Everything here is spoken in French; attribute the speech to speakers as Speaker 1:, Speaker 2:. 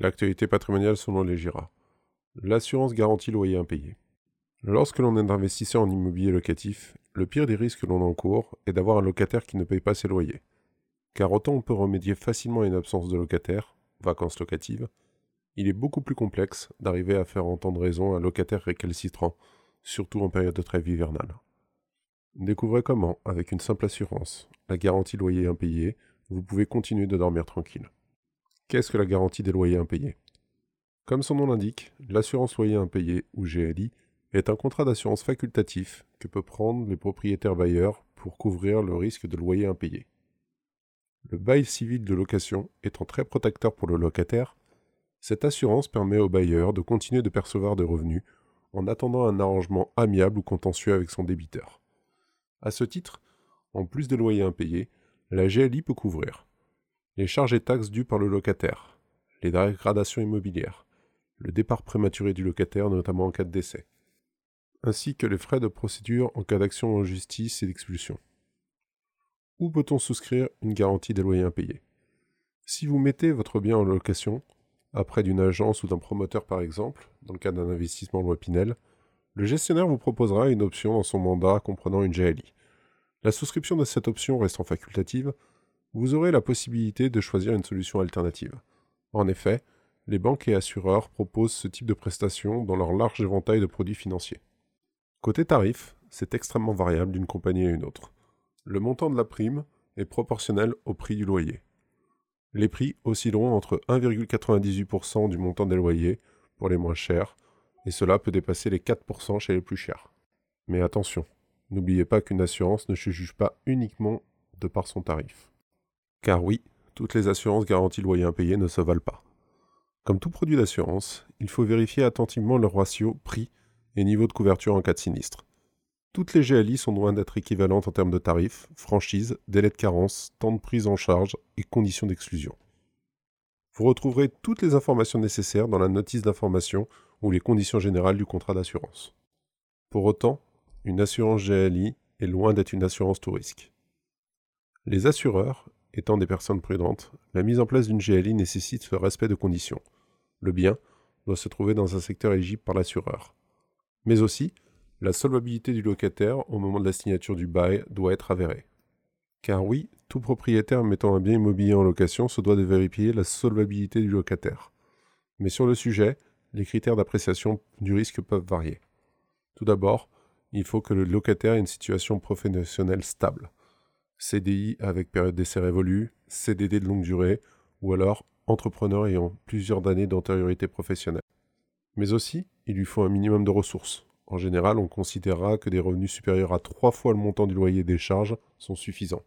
Speaker 1: L'actualité patrimoniale selon les GIRA. L'assurance garantie loyer impayé. Lorsque l'on est investisseur en immobilier locatif, le pire des risques que l'on encourt est d'avoir un locataire qui ne paye pas ses loyers. Car autant on peut remédier facilement à une absence de locataire, vacances locatives, il est beaucoup plus complexe d'arriver à faire entendre raison à un locataire récalcitrant, surtout en période de trêve hivernale. Découvrez comment, avec une simple assurance, la garantie loyer impayé, vous pouvez continuer de dormir tranquille. Qu'est-ce que la garantie des loyers impayés? Comme son nom l'indique, l'assurance loyer impayé, ou GLI, est un contrat d'assurance facultatif que peuvent prendre les propriétaires bailleurs pour couvrir le risque de loyer impayé. Le bail civil de location étant très protecteur pour le locataire, cette assurance permet au bailleur de continuer de percevoir des revenus en attendant un arrangement amiable ou contentieux avec son débiteur. À ce titre, en plus des loyers impayés, la GLI peut couvrir les charges et taxes dues par le locataire, les dégradations immobilières, le départ prématuré du locataire, notamment en cas de décès, ainsi que les frais de procédure en cas d'action en justice et d'expulsion. Où peut-on souscrire une garantie des loyers impayés? Si vous mettez votre bien en location, après d'une agence ou d'un promoteur par exemple, dans le cas d'un investissement loi Pinel, le gestionnaire vous proposera une option dans son mandat comprenant une GLI. La souscription de cette option restant facultative, vous aurez la possibilité de choisir une solution alternative. En effet, les banques et assureurs proposent ce type de prestations dans leur large éventail de produits financiers. Côté tarif, c'est extrêmement variable d'une compagnie à une autre. Le montant de la prime est proportionnel au prix du loyer. Les prix oscilleront entre 1,98% du montant des loyers pour les moins chers, et cela peut dépasser les 4% chez les plus chers. Mais attention, n'oubliez pas qu'une assurance ne se juge pas uniquement de par son tarif. Car oui, toutes les assurances garanties loyer impayé ne se valent pas. Comme tout produit d'assurance, il faut vérifier attentivement le ratio prix et niveau de couverture en cas de sinistre. Toutes les GLI sont loin d'être équivalentes en termes de tarifs, franchise, délai de carence, temps de prise en charge et conditions d'exclusion. Vous retrouverez toutes les informations nécessaires dans la notice d'information ou les conditions générales du contrat d'assurance. Pour autant, une assurance GLI est loin d'être une assurance tout risque. Les assureurs Étant des personnes prudentes, la mise en place d'une GLI nécessite le respect de conditions. Le bien doit se trouver dans un secteur éligible par l'assureur. Mais aussi, la solvabilité du locataire au moment de la signature du bail doit être avérée. Car oui, tout propriétaire mettant un bien immobilier en location se doit de vérifier la solvabilité du locataire. Mais sur le sujet, les critères d'appréciation du risque peuvent varier. Tout d'abord, il faut que le locataire ait une situation professionnelle stable. CDI avec période d'essai révolue, CDD de longue durée, ou alors entrepreneur ayant plusieurs années d'antériorité professionnelle. Mais aussi, il lui faut un minimum de ressources. En général, on considérera que des revenus supérieurs à trois fois le montant du loyer des charges sont suffisants.